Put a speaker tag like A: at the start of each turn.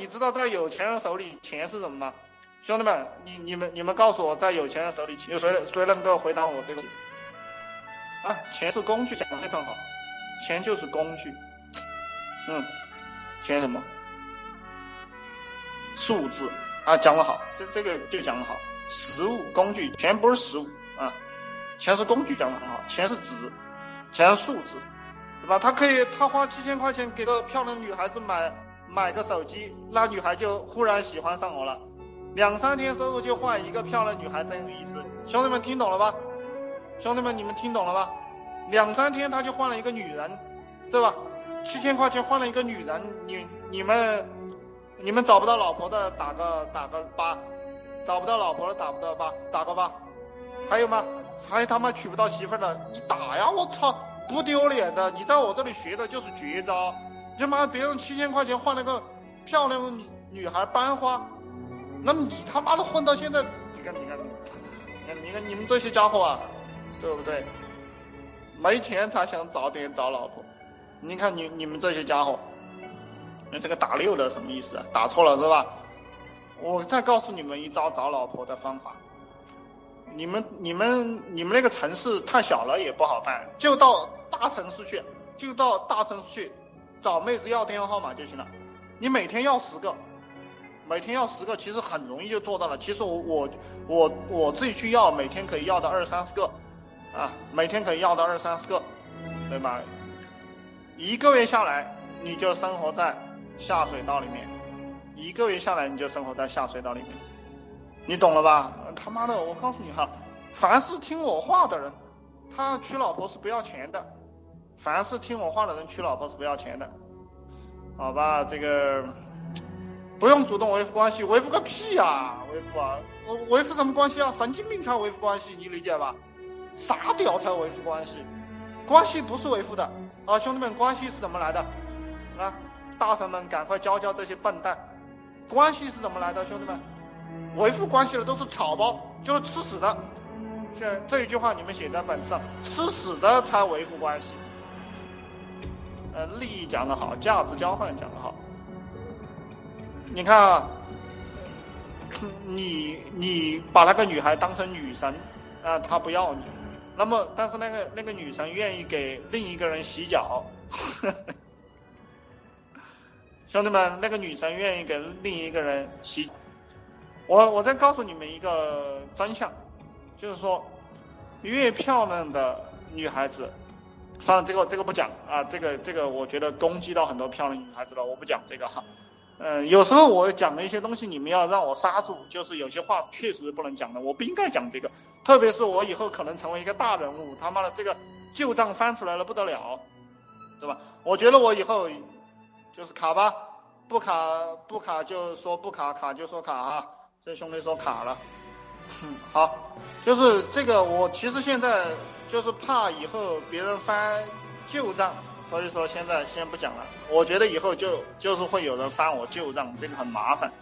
A: 你知道在有钱人手里钱是什么吗？兄弟们，你你们你们告诉我，在有钱人手里钱，有谁谁能够回答我这个？啊，钱是工具，讲的非常好，钱就是工具。嗯，钱什么？数字啊，讲的好，这这个就讲的好。实物工具，钱不是实物啊，钱是工具，讲的很好。钱是纸，钱是数字，对吧？他可以，他花七千块钱给个漂亮女孩子买买个手机，那女孩就忽然喜欢上我了。两三天收入就换一个漂亮女孩，真有意思。兄弟们听懂了吧？兄弟们你们听懂了吧？两三天他就换了一个女人，对吧？七千块钱换了一个女人，你你们你们找不到老婆的打个打个八。找不到老婆的，打不到八？打个八。还有吗？还他妈娶不到媳妇儿的，你打呀！我操，不丢脸的。你在我这里学的就是绝招。他妈别人七千块钱换了个漂亮女女孩班花，那么你他妈的混到现在，你看你看，你看你看你们这些家伙啊，对不对？没钱才想早点找老婆。你看你你们这些家伙，那这个打六的什么意思啊？打错了是吧？我再告诉你们一招找老婆的方法，你们你们你们那个城市太小了也不好办，就到大城市去，就到大城市去找妹子要电话号码就行了。你每天要十个，每天要十个，其实很容易就做到了。其实我我我我自己去要，每天可以要到二三十个啊，每天可以要到二三十个，对吧？一个月下来，你就生活在下水道里面。一个月下来，你就生活在下水道里面，你懂了吧？他妈的，我告诉你哈，凡是听我话的人，他娶老婆是不要钱的。凡是听我话的人，娶老婆是不要钱的。好吧，这个不用主动维护关系，维护个屁呀！维护啊，维护什么关系啊？神经病才维护关系，你理解吧？傻屌才维护关系，关系不是维护的啊，兄弟们，关系是怎么来的？啊，大神们赶快教教这些笨蛋。关系是怎么来的，兄弟们？维护关系的都是草包，就是吃屎的。这这一句话你们写在本子上，吃屎的才维护关系。呃，利益讲得好，价值交换讲得好。你看啊，你你把那个女孩当成女神啊，她不要你。那么，但是那个那个女神愿意给另一个人洗脚。兄弟们，那个女生愿意给另一个人洗，我我再告诉你们一个真相，就是说，越漂亮的女孩子，算了，这个这个不讲啊，这个这个我觉得攻击到很多漂亮女孩子了，我不讲这个哈。嗯，有时候我讲的一些东西，你们要让我刹住，就是有些话确实不能讲的，我不应该讲这个，特别是我以后可能成为一个大人物，他妈的这个旧账翻出来了不得了，对吧？我觉得我以后。就是卡吧，不卡不卡就说不卡，卡就说卡哈。这兄弟说卡了，嗯好，就是这个我其实现在就是怕以后别人翻旧账，所以说现在先不讲了。我觉得以后就就是会有人翻我旧账，这个很麻烦。